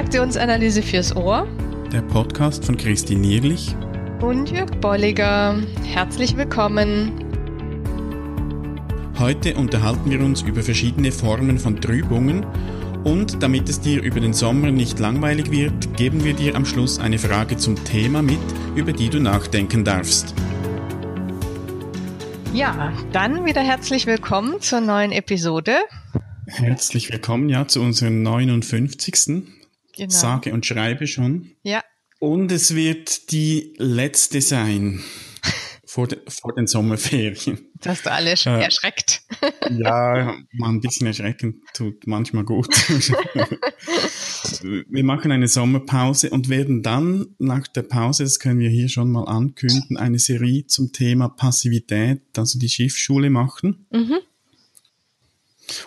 Transaktionsanalyse fürs Ohr. Der Podcast von Christine Nierlich und Jörg Bolliger. Herzlich willkommen. Heute unterhalten wir uns über verschiedene Formen von Trübungen und damit es dir über den Sommer nicht langweilig wird, geben wir dir am Schluss eine Frage zum Thema mit, über die du nachdenken darfst. Ja, dann wieder herzlich willkommen zur neuen Episode. Herzlich willkommen, ja, zu unserem 59. Genau. Sage und schreibe schon. Ja. Und es wird die letzte sein vor, de, vor den Sommerferien. Das hast du alle äh, erschreckt. ja, mal ein bisschen erschrecken tut manchmal gut. wir machen eine Sommerpause und werden dann nach der Pause, das können wir hier schon mal ankündigen, eine Serie zum Thema Passivität, also die Schiffsschule machen. Mhm.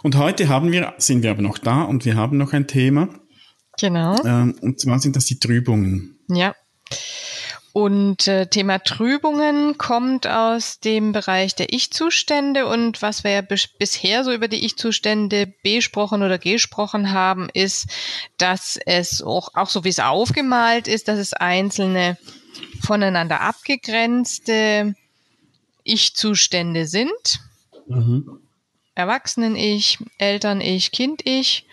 Und heute haben wir, sind wir aber noch da und wir haben noch ein Thema. Genau. Ähm, und zwar sind das die Trübungen. Ja. Und äh, Thema Trübungen kommt aus dem Bereich der Ich-Zustände und was wir ja bis, bisher so über die Ich-Zustände besprochen oder gesprochen haben, ist, dass es auch, auch so wie es aufgemalt ist, dass es einzelne voneinander abgegrenzte Ich-Zustände sind. Mhm. Erwachsenen-Ich, Eltern-Ich, Kind-Ich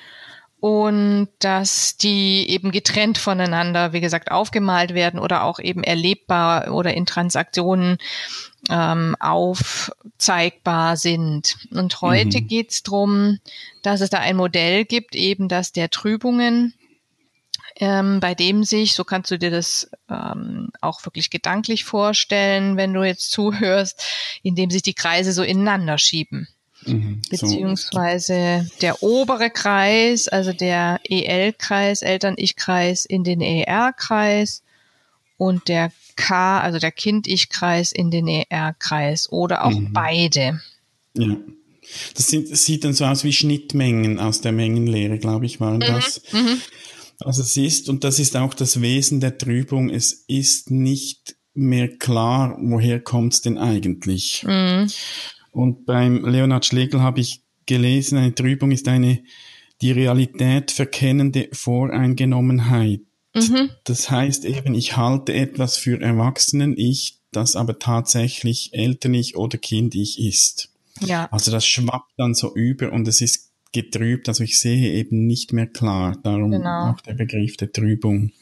und dass die eben getrennt voneinander, wie gesagt, aufgemalt werden oder auch eben erlebbar oder in Transaktionen ähm, aufzeigbar sind. Und heute mhm. geht es darum, dass es da ein Modell gibt, eben das der Trübungen, ähm, bei dem sich, so kannst du dir das ähm, auch wirklich gedanklich vorstellen, wenn du jetzt zuhörst, in dem sich die Kreise so ineinander schieben. Mhm, beziehungsweise so. der obere Kreis, also der EL-Kreis, Eltern-Ich-Kreis in den ER-Kreis und der K, also der Kind-Ich-Kreis in den ER-Kreis oder auch mhm. beide. Ja. Das, sind, das, sieht dann so aus wie Schnittmengen aus der Mengenlehre, glaube ich, waren mhm. das. Mhm. Also es ist, und das ist auch das Wesen der Trübung, es ist nicht mehr klar, woher kommt es denn eigentlich. Mhm. Und beim Leonhard Schlegel habe ich gelesen, eine Trübung ist eine die Realität verkennende Voreingenommenheit. Mhm. Das heißt eben, ich halte etwas für Erwachsenen-Ich, das aber tatsächlich Eltern-Ich oder Kind-Ich ist. Ja. Also das schwappt dann so über und es ist getrübt, also ich sehe eben nicht mehr klar. Darum genau. auch der Begriff der Trübung.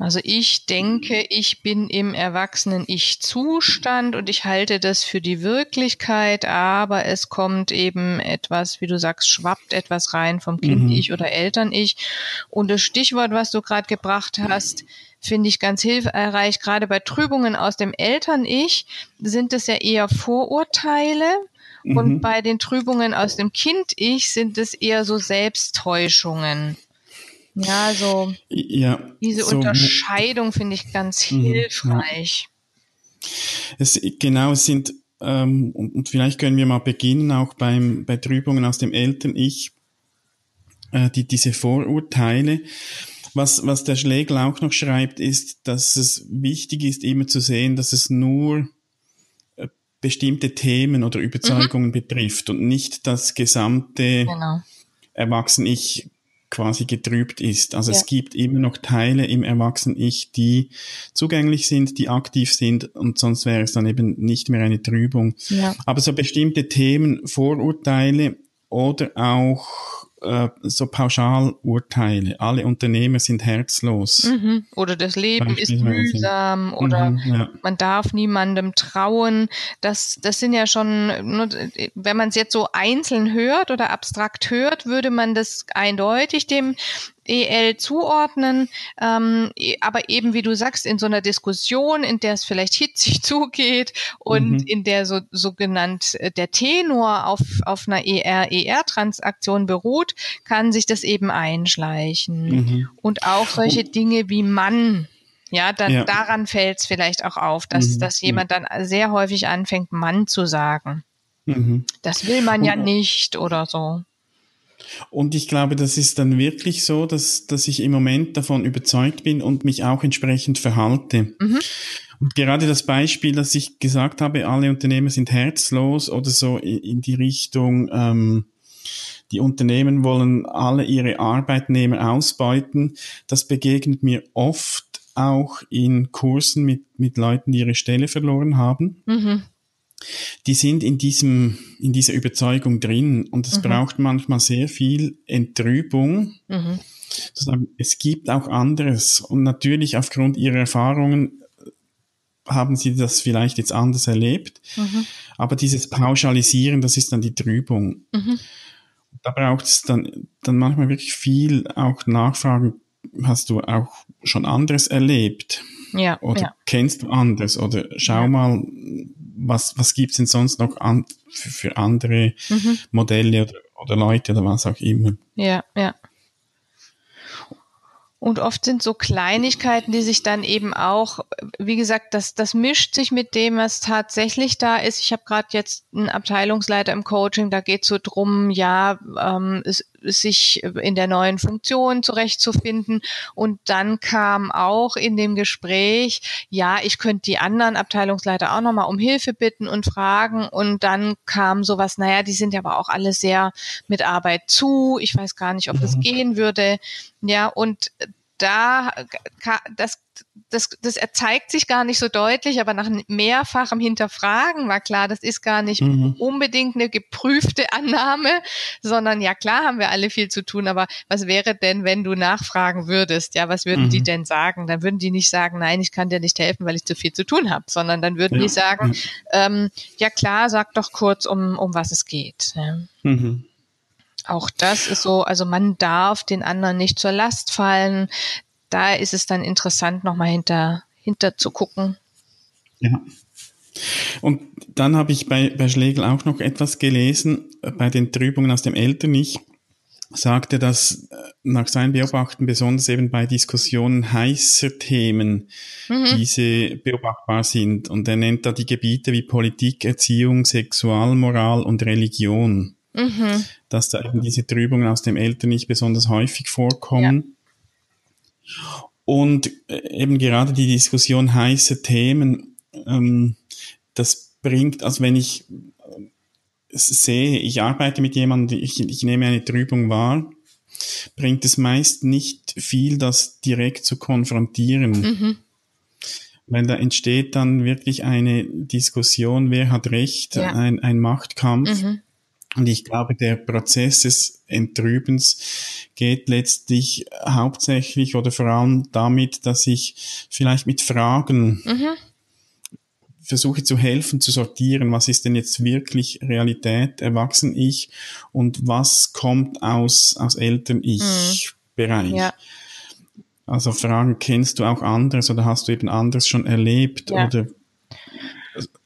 Also ich denke, ich bin im Erwachsenen-Ich-Zustand und ich halte das für die Wirklichkeit, aber es kommt eben etwas, wie du sagst, schwappt etwas rein vom Kind-Ich mhm. oder Eltern-Ich. Und das Stichwort, was du gerade gebracht hast, finde ich ganz hilfreich. Gerade bei Trübungen aus dem Eltern-Ich sind es ja eher Vorurteile. Und mhm. bei den Trübungen aus dem Kind-Ich sind es eher so Selbsttäuschungen. Ja, so ja, diese so, Unterscheidung finde ich ganz mhm, hilfreich. Ja. Es, genau, es sind, ähm, und, und, vielleicht können wir mal beginnen, auch beim, bei Trübungen aus dem Eltern-Ich, äh, die, diese Vorurteile. Was, was der Schlegel auch noch schreibt, ist, dass es wichtig ist, immer zu sehen, dass es nur äh, bestimmte Themen oder Überzeugungen mhm. betrifft und nicht das gesamte genau. Erwachsen-Ich quasi getrübt ist. Also ja. es gibt immer noch Teile im Erwachsenen-Ich, die zugänglich sind, die aktiv sind und sonst wäre es dann eben nicht mehr eine Trübung. Ja. Aber so bestimmte Themen, Vorurteile oder auch äh, so Pauschalurteile. Alle Unternehmer sind herzlos. Mhm. Oder das Leben ist mühsam oder mhm, ja. man darf niemandem trauen. Das, das sind ja schon, wenn man es jetzt so einzeln hört oder abstrakt hört, würde man das eindeutig dem EL zuordnen, ähm, e, aber eben wie du sagst, in so einer Diskussion, in der es vielleicht hitzig zugeht und mhm. in der so sogenannt äh, der Tenor auf, auf einer ER-ER-Transaktion beruht, kann sich das eben einschleichen. Mhm. Und auch solche und, Dinge wie Mann. Ja, dann ja. daran fällt es vielleicht auch auf, dass, mhm. dass jemand dann sehr häufig anfängt, Mann zu sagen. Mhm. Das will man ja nicht oder so. Und ich glaube, das ist dann wirklich so, dass, dass ich im Moment davon überzeugt bin und mich auch entsprechend verhalte. Mhm. Und gerade das Beispiel, dass ich gesagt habe, alle Unternehmer sind herzlos oder so in die Richtung, ähm, die Unternehmen wollen alle ihre Arbeitnehmer ausbeuten. Das begegnet mir oft auch in Kursen mit, mit Leuten, die ihre Stelle verloren haben. Mhm. Die sind in diesem, in dieser Überzeugung drin und es mhm. braucht manchmal sehr viel Entrübung. Mhm. Es gibt auch anderes und natürlich aufgrund ihrer Erfahrungen haben sie das vielleicht jetzt anders erlebt. Mhm. Aber dieses Pauschalisieren, das ist dann die Trübung. Mhm. Da braucht es dann, dann manchmal wirklich viel auch Nachfragen. Hast du auch schon anderes erlebt? Ja. Oder ja. kennst du anderes? Oder schau ja. mal, was, was gibt's denn sonst noch an, für, für andere mhm. Modelle oder, oder Leute oder was auch immer? Ja, ja. Und oft sind so Kleinigkeiten, die sich dann eben auch, wie gesagt, das, das mischt sich mit dem, was tatsächlich da ist. Ich habe gerade jetzt einen Abteilungsleiter im Coaching, da geht es so drum, ja, ähm, es, sich in der neuen Funktion zurechtzufinden. Und dann kam auch in dem Gespräch, ja, ich könnte die anderen Abteilungsleiter auch nochmal um Hilfe bitten und fragen. Und dann kam sowas, naja, die sind ja aber auch alle sehr mit Arbeit zu. Ich weiß gar nicht, ob das mhm. gehen würde. Ja, und da, das, das, das erzeigt sich gar nicht so deutlich, aber nach mehrfachem Hinterfragen war klar, das ist gar nicht mhm. unbedingt eine geprüfte Annahme, sondern ja klar haben wir alle viel zu tun, aber was wäre denn, wenn du nachfragen würdest? Ja, was würden mhm. die denn sagen? Dann würden die nicht sagen, nein, ich kann dir nicht helfen, weil ich zu viel zu tun habe, sondern dann würden ja. die sagen, ja. Ähm, ja klar, sag doch kurz, um, um was es geht. Ja. Mhm. Auch das ist so, also man darf den anderen nicht zur Last fallen. Da ist es dann interessant, nochmal hinter, hinter zu gucken. Ja. Und dann habe ich bei, bei Schlegel auch noch etwas gelesen, bei den Trübungen aus dem Eltern-Ich sagte, dass äh, nach seinen Beobachten besonders eben bei Diskussionen heißer Themen mhm. diese beobachtbar sind. Und er nennt da die Gebiete wie Politik, Erziehung, Sexualmoral und Religion mhm. Dass da eben diese Trübungen aus dem Eltern nicht besonders häufig vorkommen. Ja. Und äh, eben gerade die Diskussion heiße Themen, ähm, das bringt, also wenn ich äh, sehe, ich arbeite mit jemandem, ich, ich nehme eine Trübung wahr, bringt es meist nicht viel, das direkt zu konfrontieren. Mhm. Weil da entsteht dann wirklich eine Diskussion, wer hat Recht, ja. ein, ein Machtkampf. Mhm. Und ich glaube, der Prozess des Entrübens geht letztlich hauptsächlich oder vor allem damit, dass ich vielleicht mit Fragen mhm. versuche zu helfen, zu sortieren, was ist denn jetzt wirklich Realität, erwachsen ich und was kommt aus, aus Eltern-Ich-Bereich. Mhm. Ja. Also Fragen, kennst du auch anderes oder hast du eben anderes schon erlebt ja. oder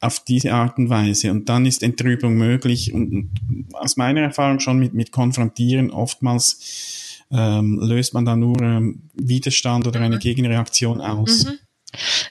auf diese Art und Weise. Und dann ist Entrübung möglich. Und, aus meiner Erfahrung schon mit, mit Konfrontieren oftmals ähm, löst man da nur ähm, Widerstand oder eine mhm. Gegenreaktion aus. Mhm.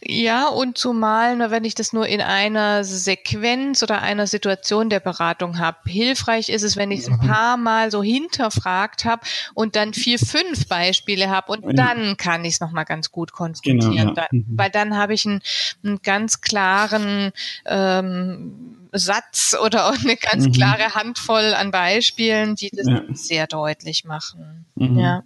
Ja, und zumal, wenn ich das nur in einer Sequenz oder einer Situation der Beratung habe. Hilfreich ist es, wenn ich es ein mhm. paar Mal so hinterfragt habe und dann vier, fünf Beispiele habe und dann kann ich es nochmal ganz gut konfrontieren. Genau, ja. dann, mhm. Weil dann habe ich einen, einen, ganz klaren ähm, Satz oder auch eine ganz mhm. klare Handvoll an Beispielen, die das ja. sehr deutlich machen. Mhm. Ja.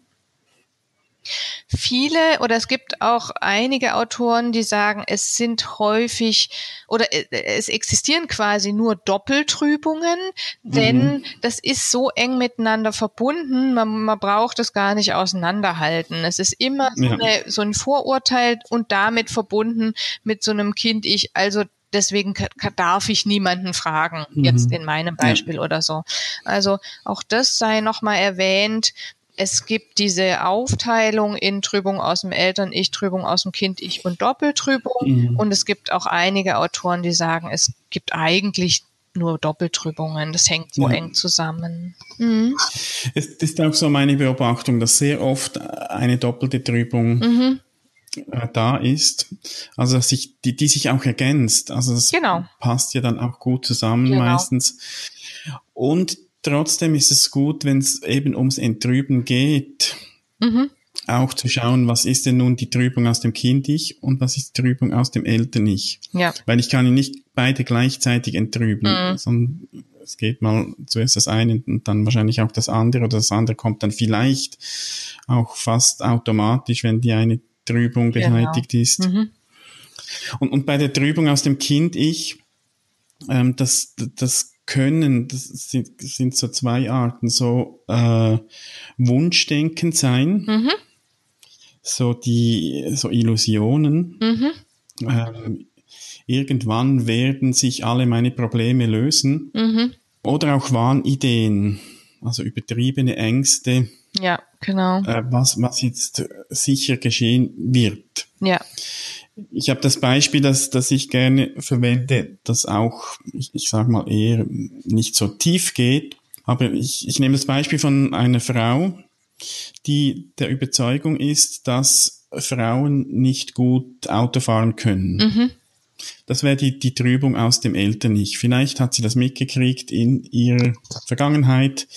Viele oder es gibt auch einige Autoren, die sagen, es sind häufig oder äh, es existieren quasi nur Doppeltrübungen, denn mhm. das ist so eng miteinander verbunden, man, man braucht es gar nicht auseinanderhalten. Es ist immer so, eine, so ein Vorurteil und damit verbunden mit so einem Kind ich, also deswegen darf ich niemanden fragen, jetzt mhm. in meinem Beispiel ja. oder so. Also auch das sei nochmal erwähnt, es gibt diese Aufteilung in Trübung aus dem Eltern-Ich, Trübung aus dem Kind-Ich und Doppeltrübung. Mhm. Und es gibt auch einige Autoren, die sagen, es gibt eigentlich nur Doppeltrübungen. Das hängt so ja. eng zusammen. Mhm. Es ist auch so meine Beobachtung, dass sehr oft eine doppelte Trübung mhm. Äh, da ist. Also dass sich, die, die sich auch ergänzt. Also das genau. passt ja dann auch gut zusammen genau. meistens. Und Trotzdem ist es gut, wenn es eben ums Entrüben geht, mhm. auch zu schauen, was ist denn nun die Trübung aus dem Kind-Ich und was ist die Trübung aus dem Eltern-Ich. Ja. Weil ich kann nicht beide gleichzeitig entrüben, mhm. sondern es geht mal zuerst das eine und dann wahrscheinlich auch das andere oder das andere kommt dann vielleicht auch fast automatisch, wenn die eine Trübung beseitigt genau. ist. Mhm. Und, und bei der Trübung aus dem Kind-Ich, ähm, das, das können, das sind, das sind so zwei Arten, so äh, Wunschdenken sein, mhm. so die, so Illusionen. Mhm. Ähm, irgendwann werden sich alle meine Probleme lösen. Mhm. Oder auch Wahnideen, also übertriebene Ängste. Ja, genau. Äh, was, was jetzt sicher geschehen wird. Ja. Ich habe das Beispiel, das, das ich gerne verwende, das auch, ich, ich sage mal, eher nicht so tief geht. Aber ich, ich nehme das Beispiel von einer Frau, die der Überzeugung ist, dass Frauen nicht gut Auto fahren können. Mhm. Das wäre die, die Trübung aus dem Eltern-Ich. Vielleicht hat sie das mitgekriegt in ihrer Vergangenheit.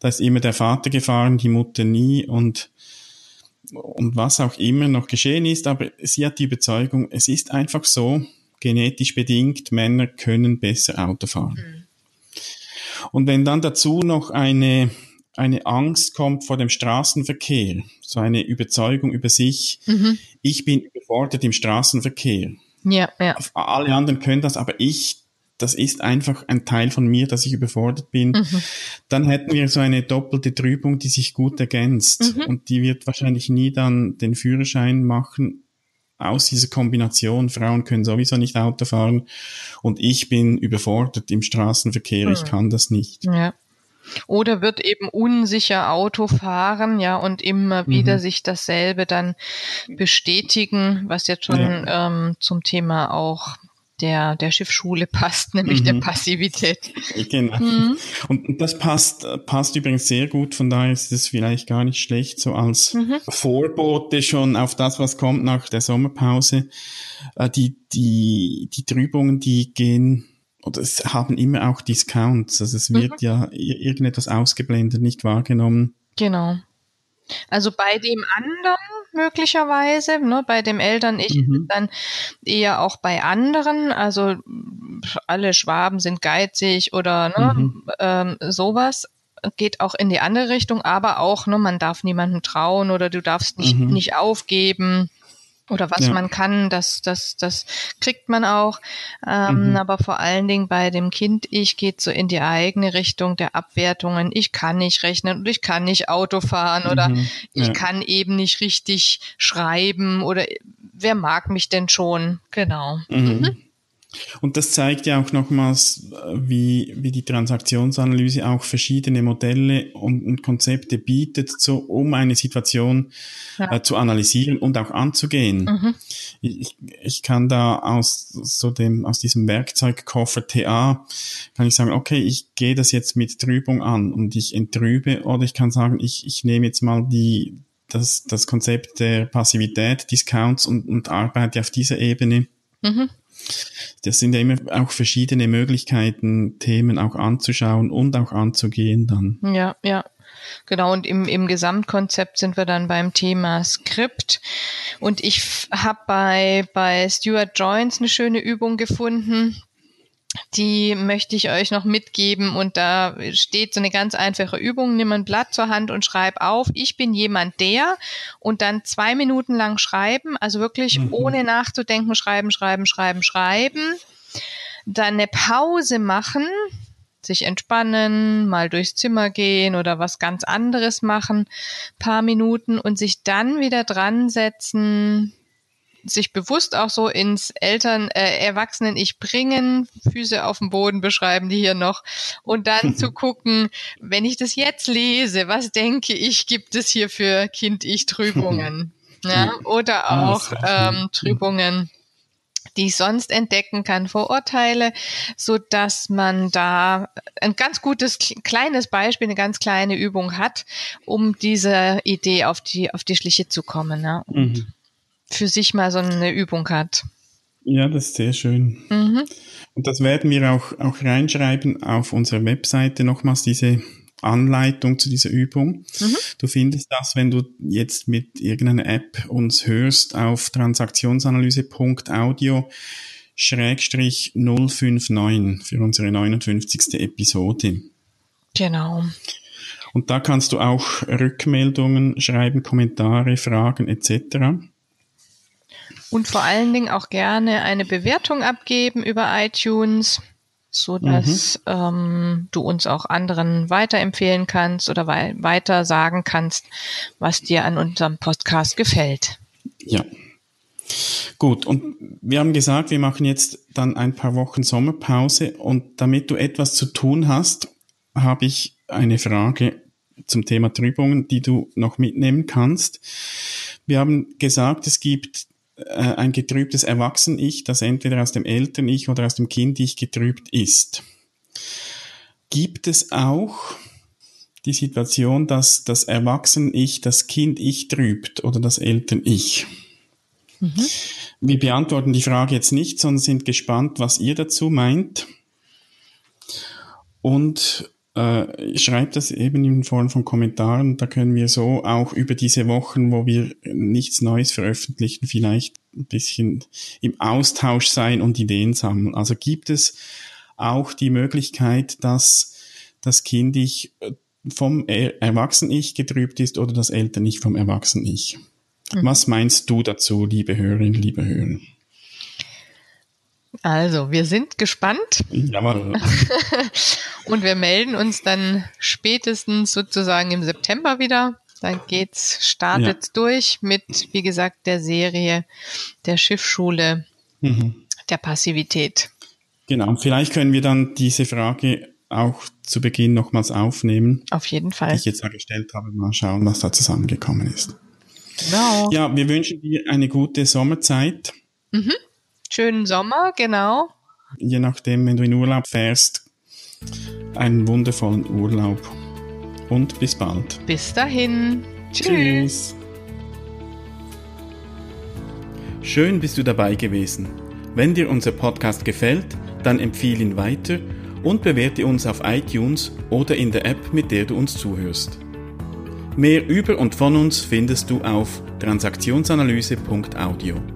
Da ist immer der Vater gefahren, die Mutter nie und, und was auch immer noch geschehen ist. Aber sie hat die Überzeugung, es ist einfach so, genetisch bedingt, Männer können besser Auto fahren. Mhm. Und wenn dann dazu noch eine, eine Angst kommt vor dem Straßenverkehr, so eine Überzeugung über sich, mhm. ich bin überfordert im Straßenverkehr, ja, ja. Alle anderen können das, aber ich, das ist einfach ein Teil von mir, dass ich überfordert bin. Mhm. Dann hätten wir so eine doppelte Trübung, die sich gut ergänzt. Mhm. Und die wird wahrscheinlich nie dann den Führerschein machen aus dieser Kombination. Frauen können sowieso nicht Auto fahren und ich bin überfordert im Straßenverkehr. Mhm. Ich kann das nicht. Ja. Oder wird eben unsicher Auto fahren, ja, und immer wieder mhm. sich dasselbe dann bestätigen, was jetzt schon ja. ähm, zum Thema auch der, der Schiffsschule passt, nämlich mhm. der Passivität. Genau. Mhm. Und das passt, passt übrigens sehr gut, von daher ist es vielleicht gar nicht schlecht, so als mhm. Vorbote schon auf das, was kommt nach der Sommerpause. Äh, die, die, die Trübungen, die gehen oder es haben immer auch Discounts. Also es wird mhm. ja irgendetwas ausgeblendet, nicht wahrgenommen. Genau. Also bei dem anderen möglicherweise, ne, bei dem Eltern ich mhm. dann eher auch bei anderen, also alle Schwaben sind geizig oder ne, mhm. ähm, sowas geht auch in die andere Richtung, aber auch, ne, man darf niemandem trauen oder du darfst nicht, mhm. nicht aufgeben oder was ja. man kann, das, das, das kriegt man auch. Ähm, mhm. Aber vor allen Dingen bei dem Kind, ich geht so in die eigene Richtung der Abwertungen. Ich kann nicht rechnen und ich kann nicht Auto fahren oder mhm. ich kann eben nicht richtig schreiben oder wer mag mich denn schon? Genau. Mhm. Und das zeigt ja auch nochmals, wie, wie die Transaktionsanalyse auch verschiedene Modelle und, und Konzepte bietet, so, um eine Situation ja. äh, zu analysieren und auch anzugehen. Mhm. Ich, ich kann da aus so dem, aus diesem Werkzeugkoffer TA, kann ich sagen, okay, ich gehe das jetzt mit Trübung an und ich entrübe oder ich kann sagen, ich, ich nehme jetzt mal die, das, das Konzept der Passivität, Discounts und, und arbeite auf dieser Ebene. Mhm. Das sind ja immer auch verschiedene Möglichkeiten, Themen auch anzuschauen und auch anzugehen dann. Ja, ja. Genau, und im, im Gesamtkonzept sind wir dann beim Thema Skript. Und ich habe bei, bei Stuart Joins eine schöne Übung gefunden die möchte ich euch noch mitgeben und da steht so eine ganz einfache Übung. Nimm ein Blatt zur Hand und schreib auf, ich bin jemand der und dann zwei Minuten lang schreiben, also wirklich mhm. ohne nachzudenken, schreiben, schreiben, schreiben, schreiben. Dann eine Pause machen, sich entspannen, mal durchs Zimmer gehen oder was ganz anderes machen, paar Minuten und sich dann wieder dran setzen, sich bewusst auch so ins Eltern, äh, Erwachsenen-Ich bringen, Füße auf dem Boden beschreiben die hier noch und dann zu gucken, wenn ich das jetzt lese, was denke ich, gibt es hier für Kind-Ich-Trübungen? ja? Oder ah, auch ähm, Trübungen die ich sonst entdecken kann, Vorurteile, so dass man da ein ganz gutes kleines Beispiel, eine ganz kleine Übung hat, um diese Idee auf die auf die Schliche zu kommen. Ne? Mhm für sich mal so eine Übung hat. Ja, das ist sehr schön. Mhm. Und das werden wir auch, auch reinschreiben auf unserer Webseite nochmals diese Anleitung zu dieser Übung. Mhm. Du findest das, wenn du jetzt mit irgendeiner App uns hörst, auf transaktionsanalyse.audio Schrägstrich 059 für unsere 59. Episode. Genau. Und da kannst du auch Rückmeldungen schreiben, Kommentare, Fragen etc. Und vor allen Dingen auch gerne eine Bewertung abgeben über iTunes, so dass mhm. ähm, du uns auch anderen weiterempfehlen kannst oder wei weiter sagen kannst, was dir an unserem Podcast gefällt. Ja. Gut, und wir haben gesagt, wir machen jetzt dann ein paar Wochen Sommerpause und damit du etwas zu tun hast, habe ich eine Frage zum Thema Trübungen, die du noch mitnehmen kannst. Wir haben gesagt, es gibt ein getrübtes Erwachsen-Ich, das entweder aus dem Eltern-Ich oder aus dem Kind-Ich getrübt ist. Gibt es auch die Situation, dass das Erwachsen-Ich das Kind-Ich trübt oder das Eltern-Ich? Mhm. Wir beantworten die Frage jetzt nicht, sondern sind gespannt, was ihr dazu meint. Und äh, schreibt das eben in Form von Kommentaren. Da können wir so auch über diese Wochen, wo wir nichts Neues veröffentlichen, vielleicht ein bisschen im Austausch sein und Ideen sammeln. Also gibt es auch die Möglichkeit, dass das Kind ich äh, vom Erwachsenen-Ich getrübt ist oder das Eltern-Ich vom Erwachsenen-Ich. Mhm. Was meinst du dazu, liebe Hörerinnen, liebe Hörer? Also, wir sind gespannt. Jawohl. Und wir melden uns dann spätestens sozusagen im September wieder. Dann geht's, startet's ja. durch mit, wie gesagt, der Serie der Schiffsschule mhm. der Passivität. Genau. Vielleicht können wir dann diese Frage auch zu Beginn nochmals aufnehmen. Auf jeden Fall. Die ich jetzt gestellt habe. Mal schauen, was da zusammengekommen ist. Genau. Ja, wir wünschen dir eine gute Sommerzeit. Mhm. Schönen Sommer, genau. Je nachdem, wenn du in Urlaub fährst, einen wundervollen Urlaub. Und bis bald. Bis dahin. Tschüss. Tschüss. Schön bist du dabei gewesen. Wenn dir unser Podcast gefällt, dann empfehle ihn weiter und bewerte uns auf iTunes oder in der App, mit der du uns zuhörst. Mehr über und von uns findest du auf transaktionsanalyse.audio.